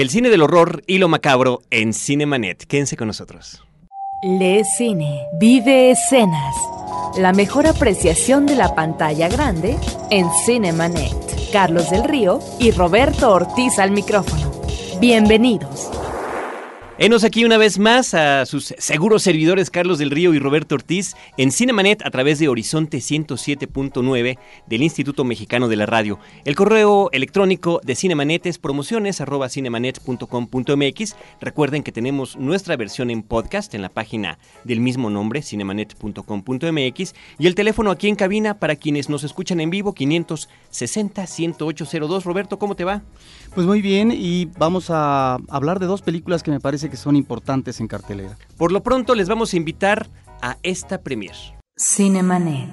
El cine del horror y lo macabro en Cinemanet. Quédense con nosotros. Lee cine, vive escenas. La mejor apreciación de la pantalla grande en Cinemanet. Carlos del Río y Roberto Ortiz al micrófono. Bienvenidos. Enos aquí una vez más a sus seguros servidores Carlos del Río y Roberto Ortiz en Cinemanet a través de Horizonte 107.9 del Instituto Mexicano de la Radio. El correo electrónico de Cinemanet es promociones arroba cinemanet.com.mx. Recuerden que tenemos nuestra versión en podcast en la página del mismo nombre, cinemanet.com.mx. Y el teléfono aquí en cabina para quienes nos escuchan en vivo, 560-10802. Roberto, ¿cómo te va? Pues muy bien, y vamos a hablar de dos películas que me parece que son importantes en cartelera. Por lo pronto les vamos a invitar a esta premier. Cinemanet.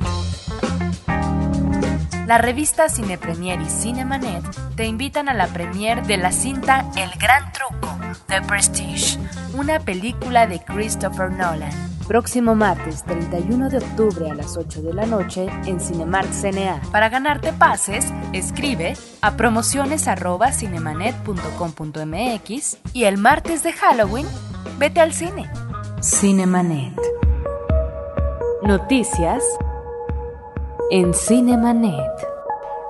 La revista Cine Premier y Cinemanet te invitan a la premier de la cinta El Gran Truco, The Prestige, una película de Christopher Nolan. Próximo martes 31 de octubre a las 8 de la noche en Cinemark CNA. Para ganarte pases, escribe a promociones@cinemanet.com.mx y el martes de Halloween, vete al cine. Cinemanet. Noticias en Cinemanet.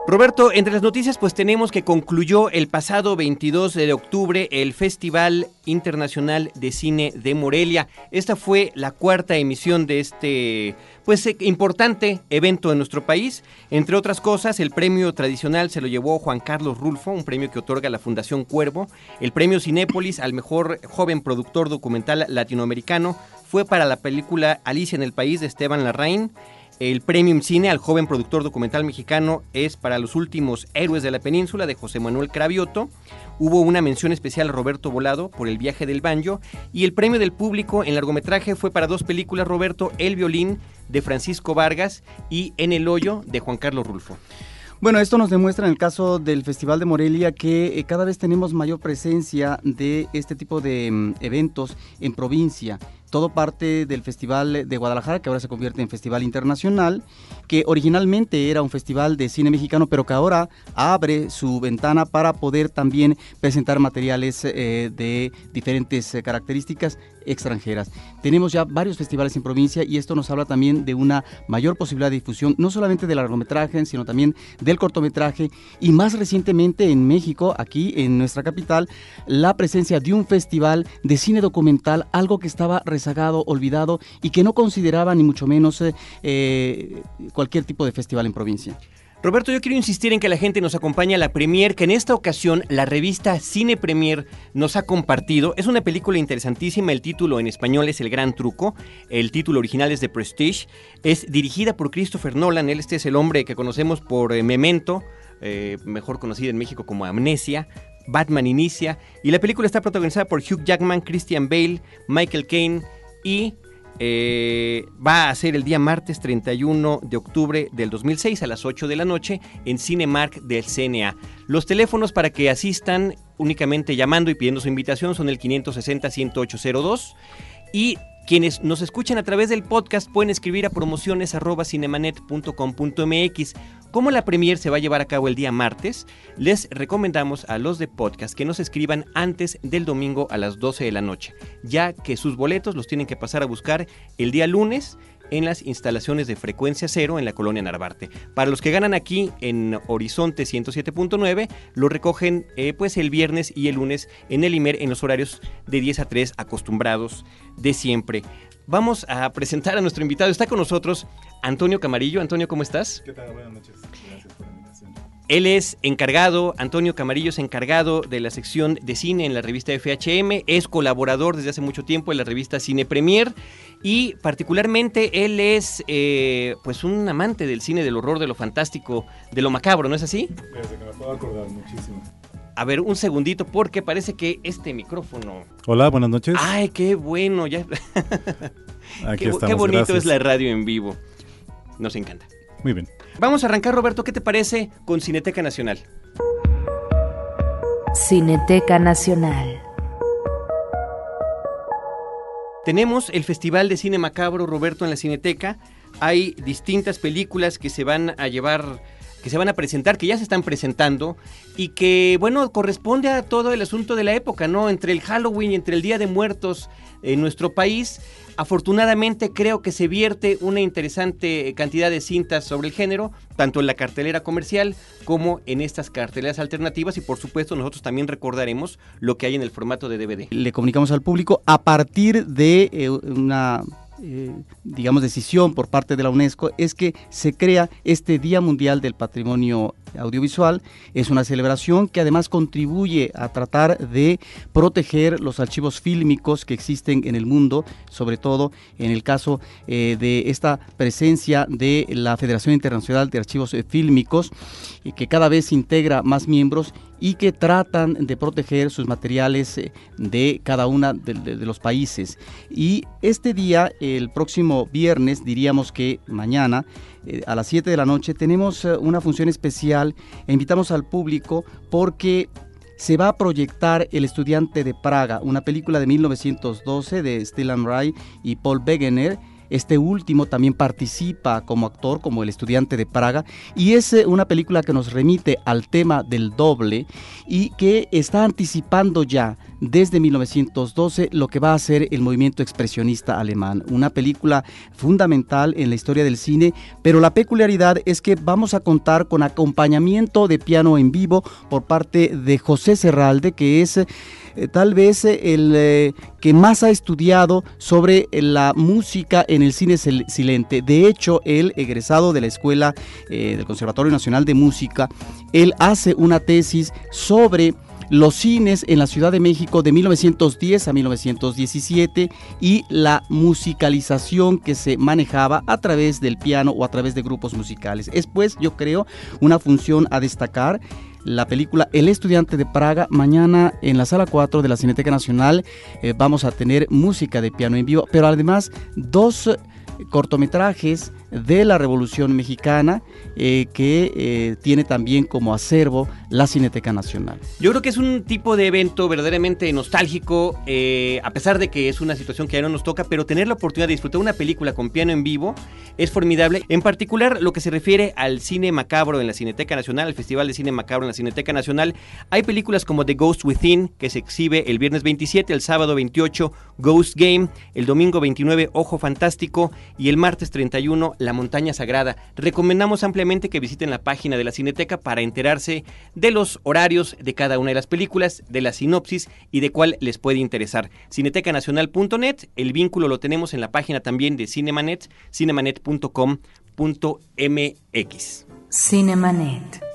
Roberto, entre las noticias pues tenemos que concluyó el pasado 22 de octubre el Festival Internacional de Cine de Morelia. Esta fue la cuarta emisión de este pues eh, importante evento en nuestro país. Entre otras cosas, el premio tradicional se lo llevó Juan Carlos Rulfo, un premio que otorga la Fundación Cuervo. El premio Cinépolis al mejor joven productor documental latinoamericano fue para la película Alicia en el País de Esteban Larraín. El Premium Cine al joven productor documental mexicano es para los últimos héroes de la península de José Manuel Cravioto. Hubo una mención especial a Roberto Volado por El viaje del banjo y el premio del público en largometraje fue para dos películas Roberto El violín de Francisco Vargas y En el hoyo de Juan Carlos Rulfo. Bueno, esto nos demuestra en el caso del Festival de Morelia que eh, cada vez tenemos mayor presencia de este tipo de mm, eventos en provincia todo parte del Festival de Guadalajara, que ahora se convierte en Festival Internacional, que originalmente era un festival de cine mexicano, pero que ahora abre su ventana para poder también presentar materiales eh, de diferentes eh, características extranjeras. Tenemos ya varios festivales en provincia y esto nos habla también de una mayor posibilidad de difusión, no solamente del largometraje, sino también del cortometraje y más recientemente en México, aquí en nuestra capital, la presencia de un festival de cine documental, algo que estaba rezagado, olvidado y que no consideraba ni mucho menos eh, eh, cualquier tipo de festival en provincia. Roberto, yo quiero insistir en que la gente nos acompañe a la premier, que en esta ocasión la revista Cine Premier nos ha compartido. Es una película interesantísima, el título en español es El Gran Truco, el título original es The Prestige, es dirigida por Christopher Nolan, él este es el hombre que conocemos por eh, Memento, eh, mejor conocido en México como Amnesia, Batman Inicia, y la película está protagonizada por Hugh Jackman, Christian Bale, Michael Caine y eh, va a ser el día martes 31 de octubre del 2006 a las 8 de la noche en Cinemark del CNA. Los teléfonos para que asistan únicamente llamando y pidiendo su invitación son el 560-10802 y quienes nos escuchan a través del podcast pueden escribir a promociones.cinemanet.com.mx. Como la premier se va a llevar a cabo el día martes, les recomendamos a los de podcast que nos escriban antes del domingo a las 12 de la noche, ya que sus boletos los tienen que pasar a buscar el día lunes en las instalaciones de frecuencia cero en la colonia Narvarte. Para los que ganan aquí en Horizonte 107.9, lo recogen eh, pues el viernes y el lunes en el IMER en los horarios de 10 a 3 acostumbrados de siempre. Vamos a presentar a nuestro invitado. Está con nosotros Antonio Camarillo. Antonio, ¿cómo estás? ¿Qué tal? Buenas noches. Él es encargado, Antonio Camarillo es encargado de la sección de cine en la revista FHM, es colaborador desde hace mucho tiempo en la revista Cine Premier y particularmente él es eh, pues un amante del cine, del horror, de lo fantástico, de lo macabro, ¿no es así? Desde que me puedo acordar muchísimo. A ver, un segundito porque parece que este micrófono... Hola, buenas noches. Ay, qué bueno, ya... Aquí qué, estamos. qué bonito gracias. es la radio en vivo. Nos encanta. Muy bien. Vamos a arrancar, Roberto, ¿qué te parece con Cineteca Nacional? Cineteca Nacional. Tenemos el Festival de Cine Macabro, Roberto, en la Cineteca. Hay distintas películas que se van a llevar que se van a presentar, que ya se están presentando y que, bueno, corresponde a todo el asunto de la época, ¿no? Entre el Halloween entre el Día de Muertos en nuestro país. Afortunadamente creo que se vierte una interesante cantidad de cintas sobre el género, tanto en la cartelera comercial como en estas carteleras alternativas y por supuesto nosotros también recordaremos lo que hay en el formato de DVD. Le comunicamos al público a partir de eh, una eh, digamos, decisión por parte de la UNESCO es que se crea este Día Mundial del Patrimonio Audiovisual. Es una celebración que además contribuye a tratar de proteger los archivos fílmicos que existen en el mundo, sobre todo en el caso eh, de esta presencia de la Federación Internacional de Archivos Fílmicos, que cada vez integra más miembros y que tratan de proteger sus materiales eh, de cada uno de, los países. Y este día, el próximo viernes, diríamos que mañana, eh, a las 7 de la noche, tenemos eh, una función especial e invitamos al público porque se va a proyectar El estudiante de Praga, una película de 1912 de Stellan Ray y Paul Wegener este último también participa como actor, como el estudiante de Praga, y es eh, una película que nos remite al tema del doble y que está anticipando ya desde 1912 lo que va a ser el movimiento expresionista alemán. Una película fundamental en la historia del cine, pero la peculiaridad es que vamos a contar con acompañamiento de piano en vivo por parte de José Serralde, que es eh, tal vez eh, el eh, que más ha estudiado sobre la música en el cine silente. De hecho, él, egresado de la Escuela del Conservatorio Nacional de Música, él hace una tesis sobre los cines en la Ciudad de México de 1910 a 1917 y la musicalización que se manejaba a través del piano o a través de grupos musicales. Es pues, yo creo, una función a destacar la película El estudiante de Praga. Mañana en la sala 4 de la Cineteca Nacional eh, vamos a tener música de piano en vivo, pero además dos cortometrajes de la Revolución Mexicana eh, que eh, tiene también como acervo la Cineteca Nacional. Yo creo que es un tipo de evento verdaderamente nostálgico, eh, a pesar de que es una situación que ya no nos toca, pero tener la oportunidad de disfrutar una película con piano en vivo es formidable. En particular, lo que se refiere al cine macabro en la Cineteca Nacional, el Festival de Cine Macabro en la Cineteca Nacional, hay películas como The Ghost Within, que se exhibe el viernes 27, el sábado 28, Ghost Game, el domingo 29, Ojo Fantástico, y el martes 31, La Montaña Sagrada. Recomendamos ampliamente que visiten la página de la Cineteca para enterarse de los horarios de cada una de las películas, de la sinopsis y de cuál les puede interesar. Cinetecanacional.net, el vínculo lo tenemos en la página también de Cinemanet, cinemanet.com.mx. Cinemanet.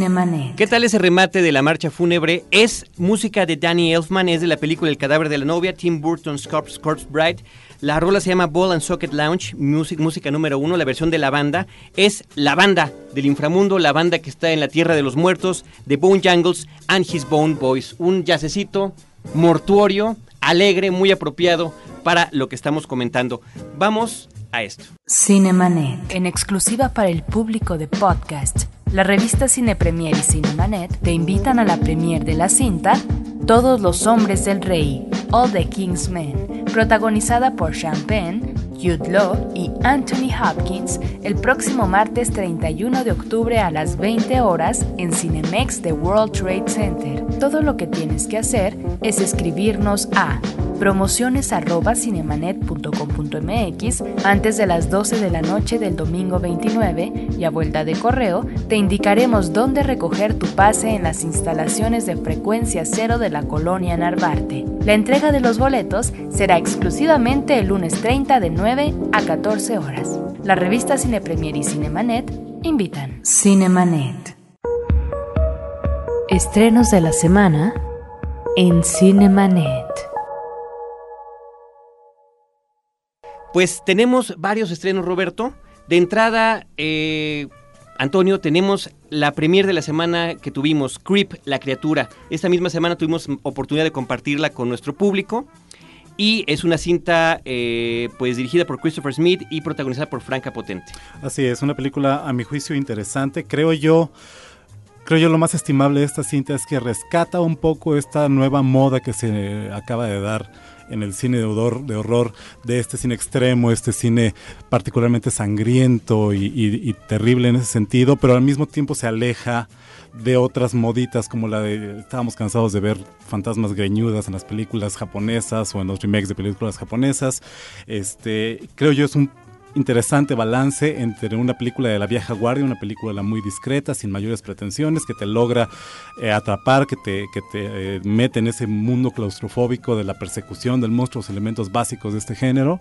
Cinemanet. ¿Qué tal ese remate de la marcha fúnebre? Es música de Danny Elfman, es de la película El cadáver de la novia, Tim Burton's Corpse, Corpse Bride. La rola se llama Ball and Socket Lounge, music, música número uno, la versión de la banda. Es la banda del inframundo, la banda que está en la tierra de los muertos, de Bone Jungles and His Bone Boys. Un yacecito mortuorio, alegre, muy apropiado para lo que estamos comentando. Vamos a esto. Cinemanet. En exclusiva para el público de podcast, la revista Cine Premier y Cinemanet te invitan a la premier de la cinta Todos los hombres del rey, All the King's Men, protagonizada por Sean Penn, Jude Law y Anthony Hopkins el próximo martes 31 de octubre a las 20 horas en Cinemex de World Trade Center. Todo lo que tienes que hacer es escribirnos a promociones@cinemanet.com.mx antes de las 12 de la noche del domingo 29 y a vuelta de correo te indicaremos dónde recoger tu pase en las instalaciones de frecuencia cero de la colonia Narvarte. La entrega de los boletos será exclusivamente el lunes 30 de 9 a 14 horas. La revista Cine Premier y Cinemanet invitan. Cinemanet. Estrenos de la semana en Cinemanet. Pues tenemos varios estrenos, Roberto. De entrada, eh, Antonio, tenemos la premier de la semana que tuvimos, Creep, la criatura. Esta misma semana tuvimos oportunidad de compartirla con nuestro público. Y es una cinta eh, pues dirigida por Christopher Smith y protagonizada por Franca Potente. Así es, una película a mi juicio interesante. Creo yo, creo yo lo más estimable de esta cinta es que rescata un poco esta nueva moda que se acaba de dar en el cine de horror, de este cine extremo, este cine particularmente sangriento y, y, y, terrible en ese sentido, pero al mismo tiempo se aleja de otras moditas como la de estábamos cansados de ver fantasmas greñudas en las películas japonesas o en los remakes de películas japonesas. Este, creo yo es un interesante balance entre una película de la vieja guardia, una película muy discreta, sin mayores pretensiones, que te logra eh, atrapar, que te, que te eh, mete en ese mundo claustrofóbico de la persecución del monstruo, los elementos básicos de este género,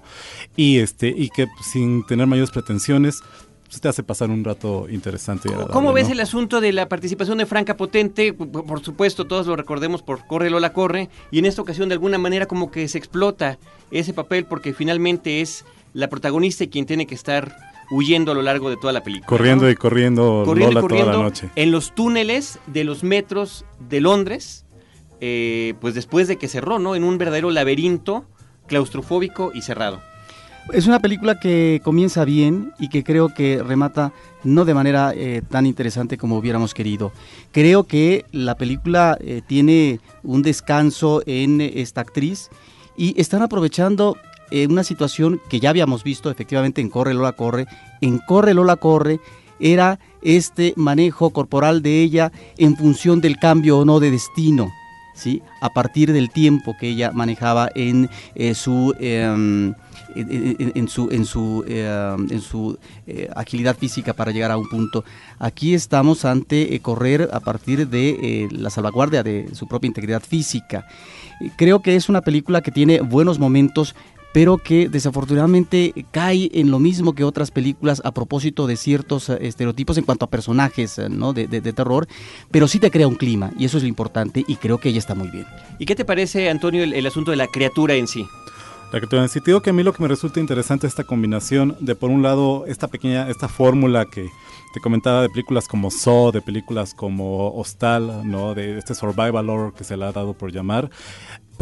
y, este, y que sin tener mayores pretensiones pues te hace pasar un rato interesante. ¿Cómo ves ¿no? el asunto de la participación de Franca Potente? Por, supuesto, todos lo recordemos por Corre Lola Corre, y en esta ocasión de alguna manera como que se explota ese papel porque finalmente es la protagonista y quien tiene que estar huyendo a lo largo de toda la película. Corriendo ¿no? y corriendo, corriendo Lola y corriendo toda la noche. en los túneles de los metros de Londres, eh, pues después de que cerró, ¿no? En un verdadero laberinto claustrofóbico y cerrado. Es una película que comienza bien y que creo que remata no de manera eh, tan interesante como hubiéramos querido. Creo que la película eh, tiene un descanso en esta actriz y están aprovechando eh, una situación que ya habíamos visto efectivamente en Corre Lola Corre. En Corre Lola Corre era este manejo corporal de ella en función del cambio o no de destino. ¿Sí? a partir del tiempo que ella manejaba en eh, su eh, en, su en su eh, en su agilidad física para llegar a un punto aquí estamos ante eh, correr a partir de eh, la salvaguardia de su propia integridad física creo que es una película que tiene buenos momentos pero que desafortunadamente cae en lo mismo que otras películas a propósito de ciertos uh, estereotipos en cuanto a personajes uh, ¿no? de, de, de, terror, pero sí te crea un clima y eso es lo importante y creo que ella está muy bien. ¿Y qué te parece, Antonio, el, el asunto de la criatura en sí? La criatura en sí, te digo que a mí lo que me resulta interesante es esta combinación de, por un lado, esta pequeña, esta fórmula que te comentaba de películas como Saw, de películas como Hostal, ¿no? de este survival horror que se le ha dado por llamar,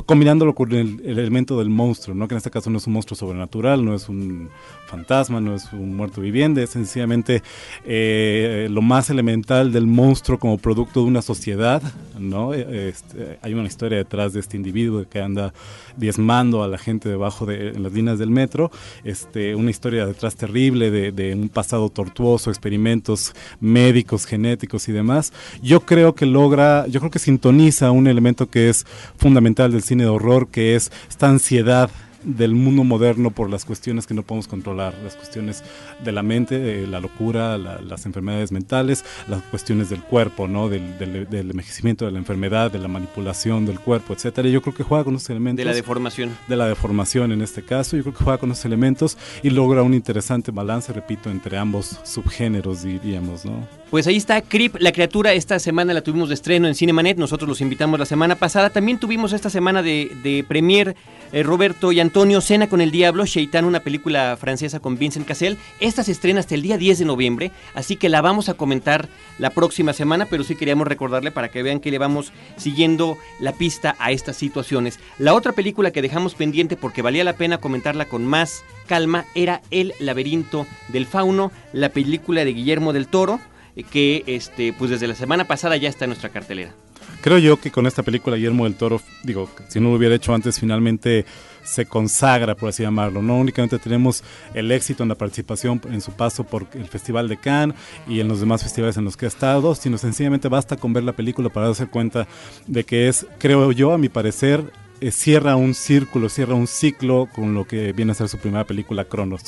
combinándolo con el, el, elemento del monstruo, ¿no? que en este caso no es un monstruo sobrenatural, no es un fantasma, no es un muerto viviente, es sencillamente eh, lo más elemental del monstruo como producto de una sociedad. ¿no? Este, hay una historia detrás de este individuo que anda diezmando a la gente debajo de las líneas del metro, este, una historia detrás terrible de un pasado tortuoso, experimentos médicos, genéticos y demás. Yo creo que logra, yo creo que sintoniza un elemento que es fundamental del cine de horror, que es esta ansiedad del mundo moderno por las cuestiones que no podemos controlar, las cuestiones de la mente, eh, la locura, la, las enfermedades mentales, las cuestiones del cuerpo, ¿no? Del, del, del, envejecimiento de la enfermedad, de la manipulación del cuerpo, etcétera. Yo creo que juega con esos elementos. De la deformación. De la deformación en este caso. Yo creo que juega con esos elementos y logra un interesante balance, repito, entre ambos subgéneros, diríamos, ¿no? Pues ahí está Creep, la criatura. Esta semana la tuvimos de estreno en Cinemanet. Nosotros los invitamos la semana pasada. También tuvimos esta semana de, de premier eh, Roberto y Antonio Cena con el Diablo, Sheitan, una película francesa con Vincent Cassel. Esta se estrena hasta el día 10 de noviembre, así que la vamos a comentar la próxima semana, pero sí queríamos recordarle para que vean que le vamos siguiendo la pista a estas situaciones. La otra película que dejamos pendiente porque valía la pena comentarla con más calma era El laberinto del fauno, la película de Guillermo del Toro que este, pues desde la semana pasada ya está en nuestra cartelera. Creo yo que con esta película Guillermo del Toro, digo, si no lo hubiera hecho antes, finalmente se consagra, por así llamarlo. No únicamente tenemos el éxito en la participación en su paso por el Festival de Cannes y en los demás festivales en los que ha estado, sino sencillamente basta con ver la película para darse cuenta de que es, creo yo, a mi parecer, eh, cierra un círculo, cierra un ciclo con lo que viene a ser su primera película, Cronos.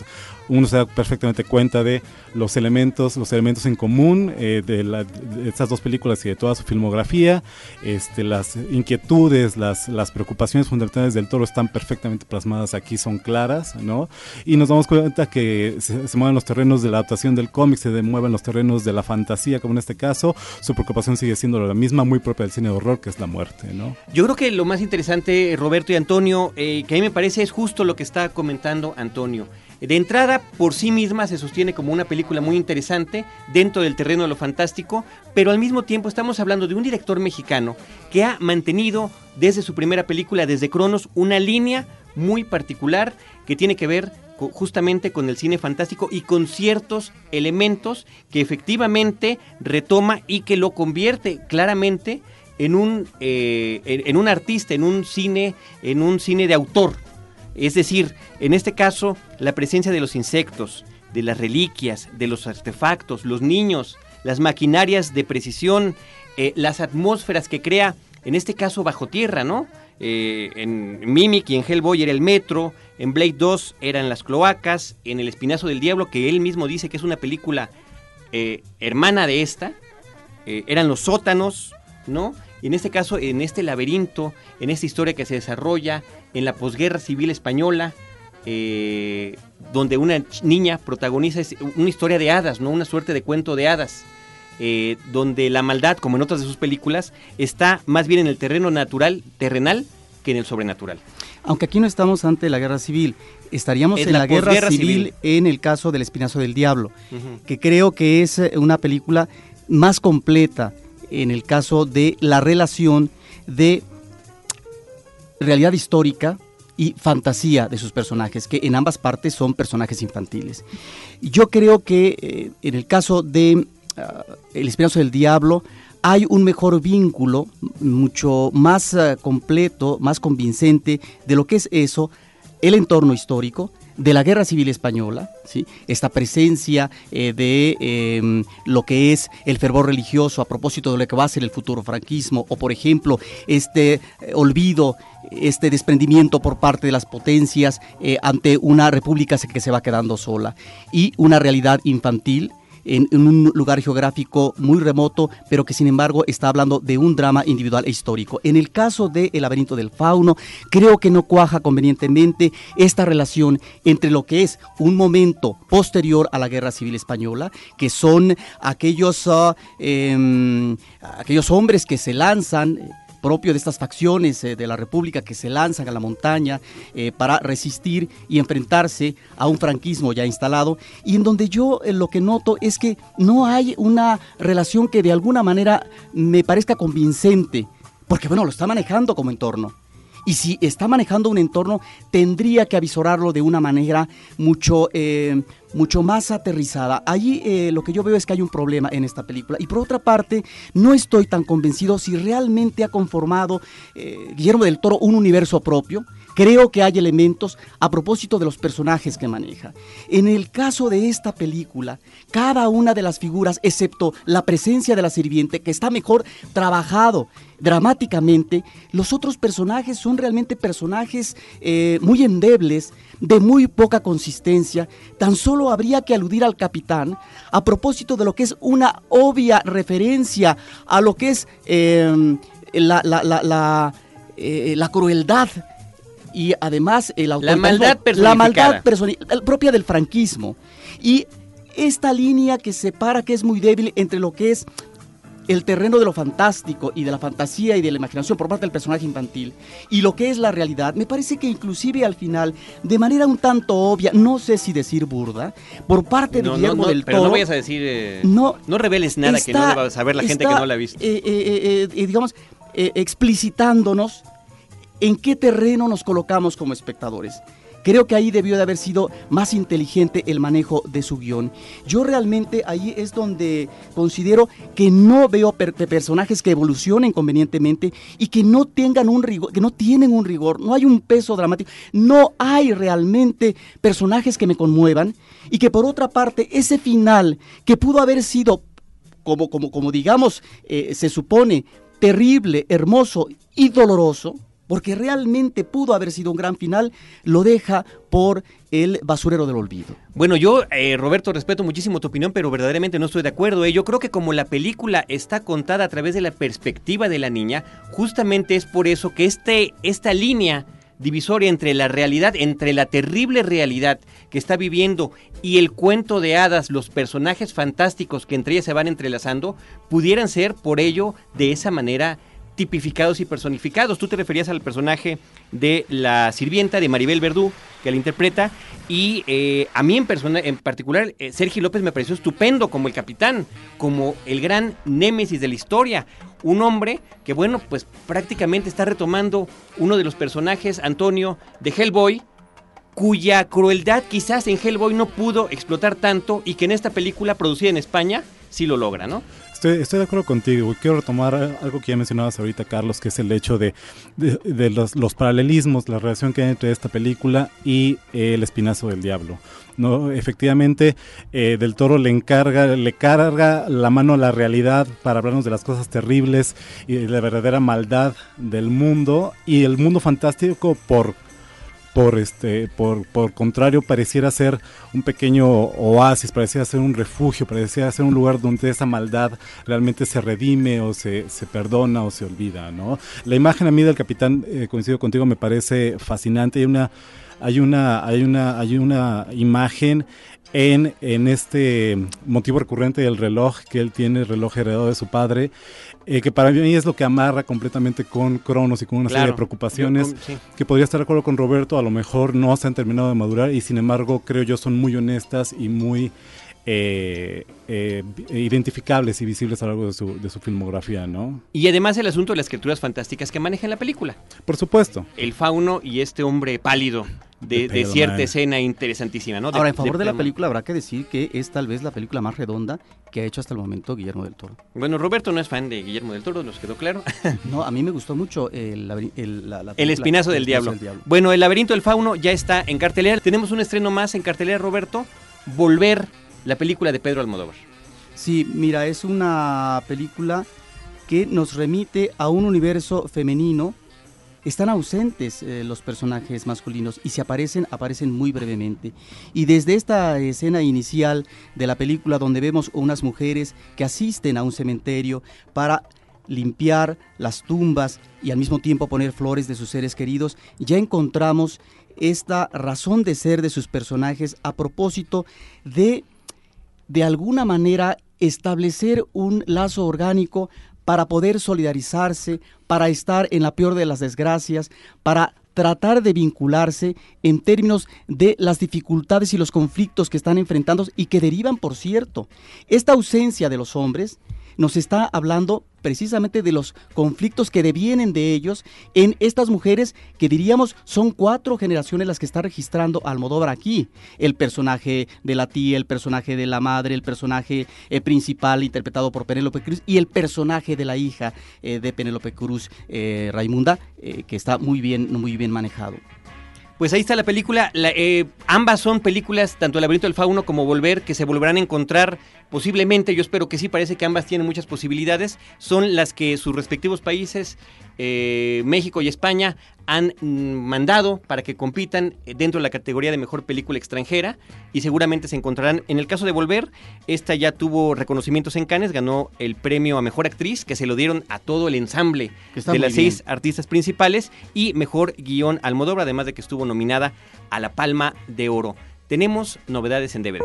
Uno se da perfectamente cuenta de los elementos, los elementos en común eh, de, estas dos películas y de toda su filmografía, este, las inquietudes, las, las preocupaciones fundamentales del toro están perfectamente plasmadas aquí, son claras, ¿no? Y nos damos cuenta que se, se mueven los terrenos de la adaptación del cómic, se mueven los terrenos de la fantasía, como en este caso, su preocupación sigue siendo la misma, muy propia del cine de horror, que es la muerte, ¿no? Yo creo que lo más interesante Roberto y Antonio, eh, que a mí me parece es justo lo que está comentando Antonio. De entrada, por sí misma se sostiene como una película muy interesante dentro del terreno de lo fantástico, pero al mismo tiempo estamos hablando de un director mexicano que ha mantenido desde su primera película, desde Cronos, una línea muy particular que tiene que ver justamente con el cine fantástico y con ciertos elementos que efectivamente retoma y que lo convierte claramente en un, eh, en, un artista, en un cine, en un cine de autor. Es decir, en este caso, la presencia de los insectos, de las reliquias, de los artefactos, los niños, las maquinarias de precisión, eh, las atmósferas que crea, en este caso bajo tierra, ¿no? Eh, en Mimic y en Hellboy era el metro, en Blade 2 eran las cloacas, en El Espinazo del Diablo, que él mismo dice que es una película hermana de esta, eran los sótanos, ¿no? En este caso, en este laberinto, en esta historia que se desarrolla en la posguerra civil española, eh, donde una niña protagoniza una historia de hadas, ¿no? Una suerte de cuento de hadas. Eh, donde la maldad, como en otras de sus películas, está más bien en el terreno natural, terrenal, que en el sobrenatural. Aunque aquí no estamos ante la guerra civil, estaríamos en la, guerra civil, en el caso del Espinazo del Diablo, que creo que es eh, una película más completa, en el caso de la relación de realidad histórica y fantasía de sus personajes, que en ambas partes son personajes infantiles. Yo creo que eh, en el caso de ah, El Espinazo del Diablo hay un mejor vínculo, mucho más ah, completo, más convincente de lo que es eso, el entorno histórico, de la Guerra Civil Española, ¿sí? esta presencia eh, de em, lo que es el fervor religioso a propósito de lo que va a ser el futuro franquismo, o por ejemplo, este eh, olvido, este desprendimiento por parte de las potencias eh, ante una república que se va quedando sola, y una realidad infantil en, un lugar geográfico muy remoto, pero que sin embargo está hablando de un drama individual e histórico. En el caso de El laberinto del fauno, creo que no cuaja convenientemente esta relación entre lo que es un momento posterior a la Guerra Civil Española, que son aquellos, em, aquellos hombres que se lanzan propio de estas facciones eh, de la República que se lanzan a la montaña eh, para resistir y enfrentarse a un franquismo ya instalado, y en donde yo eh, lo que noto es que no hay una relación que de alguna manera me parezca convincente, porque bueno, lo está manejando como entorno. Y si está manejando un entorno, tendría que avisorarlo de una manera mucho, eh, mucho más aterrizada. Allí eh, lo que yo veo es que hay un problema en esta película. Y por otra parte, no estoy tan convencido si realmente ha conformado eh, Guillermo del Toro un universo propio. Creo que hay elementos a propósito de los personajes que maneja. En el caso de esta película, cada una de las figuras, excepto la presencia de la sirviente, que está mejor trabajado dramáticamente, los otros personajes son realmente personajes eh, muy endebles, de muy poca consistencia. Tan solo habría que aludir al capitán a propósito de lo que es una obvia referencia a lo que es em, la, la, eh, la crueldad y además el la maldad, la maldad propia del franquismo. Y esta línea que separa, que es muy débil entre lo que es el terreno de lo fantástico y de la fantasía y de la imaginación por parte del personaje infantil y lo que es la realidad, me parece que inclusive al final, de manera un tanto obvia, no sé si decir burda, por parte de Guillermo del Toro... Pero no vayas a decir... Eh, no, no reveles nada que no va a saber la gente que no la ha visto. Eh, eh, digamos, explicitándonos en qué terreno nos colocamos como espectadores. Creo que ahí debió de haber sido más inteligente el manejo de su guion. Yo realmente ahí es donde considero que no veo personajes que evolucionen convenientemente y que no tengan un rigor, que no tienen un rigor, no hay un peso dramático, no hay realmente personajes que me conmuevan y que por otra parte ese final que pudo haber sido como, como, como digamos, eh, se supone, terrible, hermoso y doloroso, porque realmente pudo haber sido un gran final, lo deja por el basurero del olvido. Bueno, yo, eh, Roberto, respeto muchísimo tu opinión, pero verdaderamente no estoy de acuerdo. ¿eh? Yo creo que como la película está contada a través de la perspectiva de la niña, justamente es por eso que este, esta línea divisoria entre la realidad, entre la terrible realidad que está viviendo y el cuento de hadas, los personajes fantásticos que entre ellas se van entrelazando, pudieran ser por ello de esa manera tipificados y personificados. Tú te referías al personaje de la sirvienta de Maribel Verdú, que la interpreta, y eh, a mí en, persona, en particular, eh, Sergio López me pareció estupendo como el capitán, como el gran némesis de la historia. Un hombre que, bueno, pues prácticamente está retomando uno de los personajes, Antonio, de Hellboy, cuya crueldad quizás en Hellboy no pudo explotar tanto y que en esta película producida en España sí lo logra, ¿no? Estoy, de acuerdo contigo. Quiero retomar algo que ya mencionabas ahorita, Carlos, que es el hecho de, los, paralelismos, la relación que hay entre esta película y El Espinazo del Diablo. ¿no? Efectivamente, eh, Del Toro le encarga, le carga la mano a la realidad para hablarnos de las cosas terribles y de la verdadera maldad del mundo y el mundo fantástico por por este por, por contrario pareciera ser un pequeño oasis, pareciera ser un refugio, pareciera ser un lugar donde esa maldad realmente se redime o se, se perdona o se olvida, ¿no? La imagen a mí del capitán, eh, coincido contigo, me parece fascinante. Hay una, hay una, hay una, hay una imagen en, en este motivo recurrente del reloj que él tiene, el reloj heredado de su padre, eh, que para mí es lo que amarra completamente con Cronos y con una serie de preocupaciones que podría estar de acuerdo con Roberto, a lo mejor no se han terminado de madurar y sin embargo creo yo son muy honestas y muy eh, eh, identificables y visibles a lo largo de su, de su, filmografía, ¿no? Y además el asunto de las criaturas fantásticas que maneja en la película. Por supuesto. El fauno y este hombre pálido de, cierta escena interesantísima, ¿no? Ahora, en favor de, la película habrá que decir que es tal vez la película más redonda que ha hecho hasta el momento Guillermo del Toro. Bueno, Roberto no es fan de Guillermo del Toro, nos quedó claro. no, a mí me gustó mucho el, el espinazo del, diablo. del diablo. Bueno, El laberinto del fauno ya está en cartelera. Tenemos un estreno más en cartelera, Roberto. Volver la película de Pedro Almodóvar. Sí, mira, es una película que nos remite a un universo femenino. Están ausentes eh, los personajes masculinos y si aparecen, aparecen muy brevemente. Y desde esta escena inicial de la película donde vemos unas mujeres que asisten a un cementerio para limpiar las tumbas y al mismo tiempo poner flores de sus seres queridos, ya encontramos esta razón de ser de sus personajes a propósito de de alguna manera establecer un lazo orgánico para poder solidarizarse, para estar en la peor de las desgracias, para tratar de vincularse en términos de las dificultades y los conflictos que están enfrentando y que derivan, por cierto, esta ausencia de los hombres nos está hablando precisamente de los conflictos que devienen de ellos en estas mujeres que diríamos son cuatro generaciones las que está registrando Almodóvar aquí. El personaje de la tía, el personaje de la madre, el personaje eh, principal interpretado por Penélope Cruz y el personaje de la hija eh, de Penélope Cruz, eh, Raimunda, que está muy bien, muy bien manejado. Pues ahí está la película. Ambas son películas, tanto El laberinto del fauno como Volver, que se volverán a encontrar posiblemente, yo espero que sí, parece que ambas tienen muchas posibilidades, son las que sus respectivos países, eh, México y España, han mm, mandado para que compitan dentro de la categoría de mejor película extranjera y seguramente se encontrarán. En el caso de Volver, esta ya tuvo reconocimientos en Cannes, ganó el premio a mejor actriz que se lo dieron a todo el ensamble de las seis artistas principales y mejor guion Almodóvar, además de que estuvo nominada a la Palma de Oro. Tenemos novedades en DVD.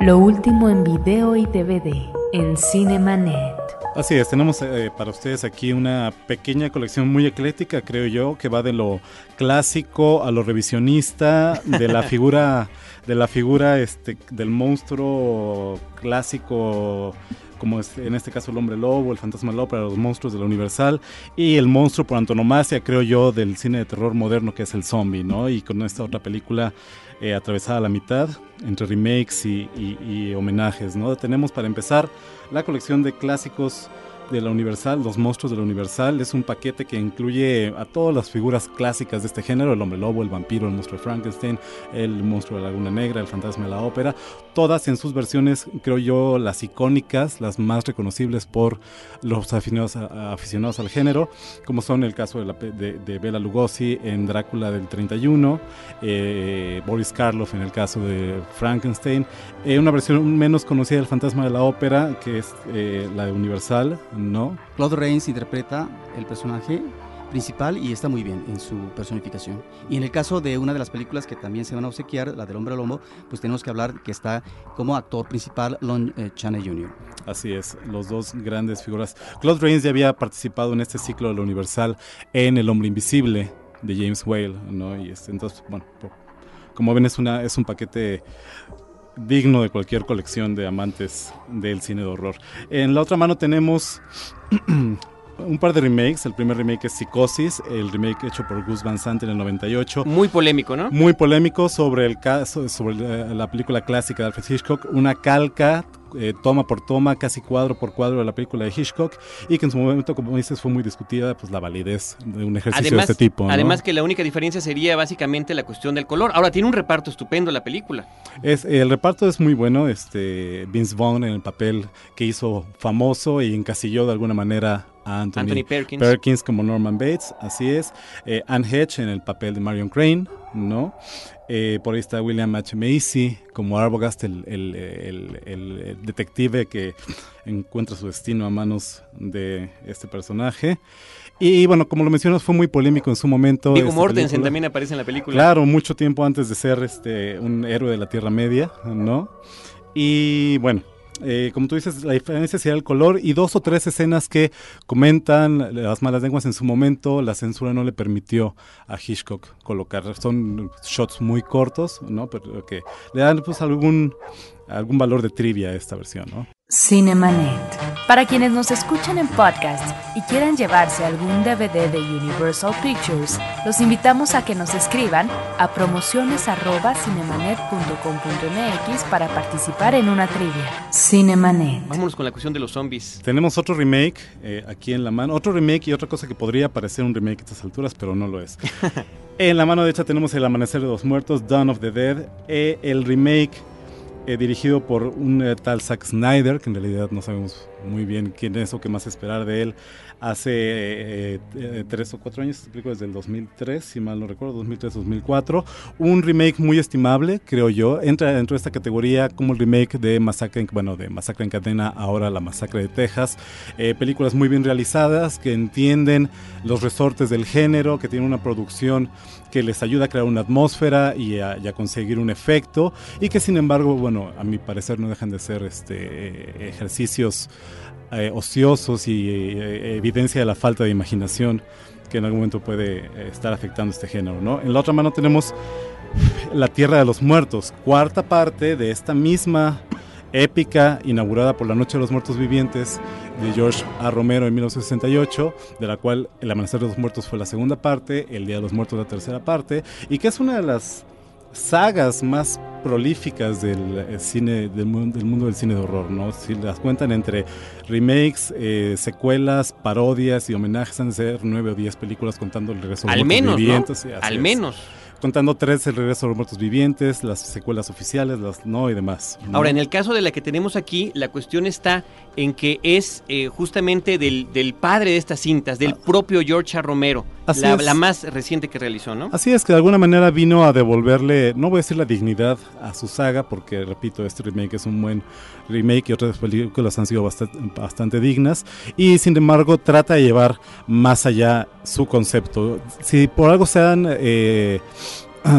Lo último en video y DVD en Cinemanet. Así es, tenemos eh, para ustedes aquí una pequeña colección muy ecléctica, creo yo, que va de lo clásico a lo revisionista, de la figura, de la figura este, del monstruo clásico como en este caso el hombre lobo, el fantasma de la ópera, los monstruos de la Universal y el monstruo por antonomasia, creo yo, del cine de terror moderno que es el zombie, ¿no? Y con esta otra película eh, atravesada a la mitad entre remakes y, y homenajes, ¿no? Tenemos para empezar la colección de clásicos de la Universal, Los Monstruos de la Universal. Es un paquete que incluye a todas las figuras clásicas de este género, el hombre lobo, el vampiro, el monstruo de Frankenstein, el monstruo de la Laguna Negra, el fantasma de la ópera, todas en sus versiones, creo yo, las icónicas, las más reconocibles por los aficionados, al género, como son el caso de, la, de, Bela Lugosi en Drácula del 31, eh, Boris Karloff en el caso de Frankenstein, eh, una versión menos conocida del fantasma de la ópera, que es eh, la de Universal, ¿no? Claude Rains interpreta el personaje principal y está muy bien en su personificación. Y en el caso de una de las películas que también se van a obsequiar, la del Hombre Lobo, pues tenemos que hablar que está como actor principal Lon eh, Chaney Jr. Así es, los dos grandes figuras. Claude Rains ya había participado en este ciclo de lo Universal en El Hombre Invisible de James Whale, ¿no? Y este, entonces, bueno, como ven es, una, es un paquete digno de cualquier colección de amantes del cine de horror. En la otra mano tenemos un par de remakes. El primer remake es Psicosis, el remake hecho por Gus Van Sant en el 98. Muy polémico, ¿no? Muy polémico sobre el caso, sobre la película clásica de Alfred Hitchcock, una calca eh, toma por toma, casi cuadro por cuadro de la película de Hitchcock y que en su momento, como dices, fue muy discutida pues la validez de un ejercicio de este tipo. Además que la única diferencia sería básicamente la cuestión del color. Ahora tiene un reparto estupendo la película. Es, el reparto es muy bueno, este Vince Vaughn en el papel que hizo famoso y encasilló de alguna manera a Anthony, Perkins. como Norman Bates, así es. Eh, Anne Hedge en el papel de Marion Crane, ¿no? Eh, por ahí está William H. Macy como Arbogast, el, el, detective que encuentra su destino a manos de este personaje. Y bueno, como lo mencionas, fue muy polémico en su momento. Viggo Mortensen también aparece en la película. Claro, mucho tiempo antes de ser este un héroe de la Tierra Media, ¿no? Y bueno, eh, como tú dices, la diferencia sería el color y dos o tres escenas que comentan las malas lenguas en su momento, la censura no le permitió a Hitchcock colocar. Son shots muy cortos, ¿no? Pero que le dan pues algún, algún valor de trivia a esta versión, ¿no? Cinemanet. Para quienes nos escuchan en podcast y quieran llevarse algún DVD de Universal Pictures, los invitamos a que nos escriban a promociones@cinemanet.com.mx para participar en una trivia. Cinemanet. Vámonos con la cuestión de los zombies. Tenemos otro remake eh, aquí en la mano, otro remake y otra cosa que podría parecer un remake a estas alturas, pero no lo es. en la mano derecha tenemos El Amanecer de los Muertos, Dawn of the Dead, eh, el remake eh, dirigido por un eh, tal Zack Snyder, que en realidad no sabemos muy bien quién es o qué más esperar de él. Hace eh, tres o cuatro años, explico desde el 2003, si mal no recuerdo, 2003-2004. Un remake muy estimable, creo yo. Entra dentro de esta categoría como el remake de Masacre en, bueno, de Masacre en Cadena, ahora La Masacre de Texas. películas muy bien realizadas, que entienden los resortes del género, que tienen una producción que les ayuda a crear una atmósfera y a, conseguir un efecto y que sin embargo, bueno, a mi parecer no dejan de ser este, ejercicios eh, ociosos y eh, evidencia de la falta de imaginación que en algún momento puede eh, estar afectando este género. En la otra mano tenemos La Tierra de los Muertos, cuarta parte de esta misma épica inaugurada por la Noche de los Muertos Vivientes de George A. Romero en 1968, de la cual El Amanecer de los Muertos fue la segunda parte, El Día de los Muertos la tercera parte, y que es una de las sagas más prolíficas del eh, cine del mundo, del mundo del cine de horror, ¿no? Si las cuentan entre remakes, eh, secuelas, parodias y homenajes, han de ser nueve o diez películas contando el regreso de los muertos vivientes. Al menos contando tres el regreso de los muertos vivientes, las secuelas oficiales, las no y demás. Ahora, en el caso de la que tenemos aquí, la cuestión está en que es eh, justamente del, del, padre de estas cintas, del ah. propio George A. Romero, la, la, más reciente que realizó, ¿no? Así es, que de alguna manera vino a devolverle, no voy a decir la dignidad a su saga, porque repito, este remake es un buen remake y otras películas han sido bastante, bastante dignas, y sin embargo trata de llevar más allá su concepto. Si por algo se han... Eh,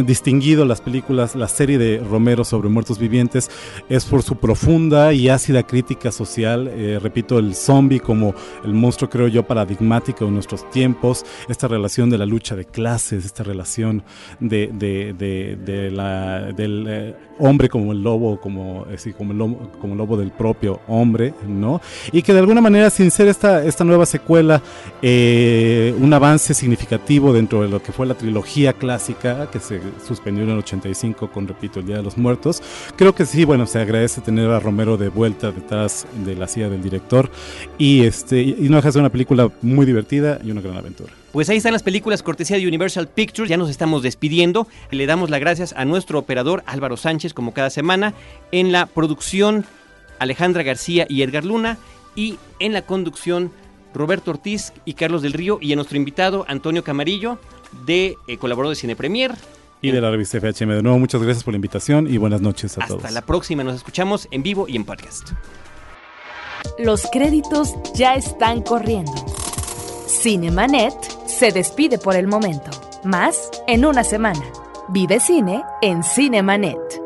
distinguido las películas, la serie de Romero sobre muertos vivientes es por su profunda y ácida crítica social, eh, repito, el zombie como el monstruo creo yo paradigmático de nuestros tiempos, esta relación de la lucha de clases, esta relación de, del eh, hombre como el lobo, como, como, el lobo, lobo del propio hombre, ¿no? Y que de alguna manera sin ser esta, esta nueva secuela, eh, un avance significativo dentro de lo que fue la trilogía clásica que se suspendió en el 85 con, repito, el Día de los Muertos. Creo que sí, bueno, se agradece tener a Romero de vuelta detrás de la silla del director y, este, y no deja de ser una película muy divertida y una gran aventura. Pues ahí están las películas cortesía de Universal Pictures. Ya nos estamos despidiendo. Le damos las gracias a nuestro operador Álvaro Sánchez, como cada semana. En la producción, Alejandra García y Edgar Luna. Y en la conducción, Roberto Ortiz y Carlos del Río. Y a nuestro invitado, Antonio Camarillo, de eh, colaborador de Cine Premier. Y de la revista FHM. De nuevo, muchas gracias por la invitación y buenas noches a todos. Hasta la próxima. Nos escuchamos en vivo y en podcast. Los créditos ya están corriendo. Cinemanet se despide por el momento. Más en una semana. Vive cine en Cinemanet.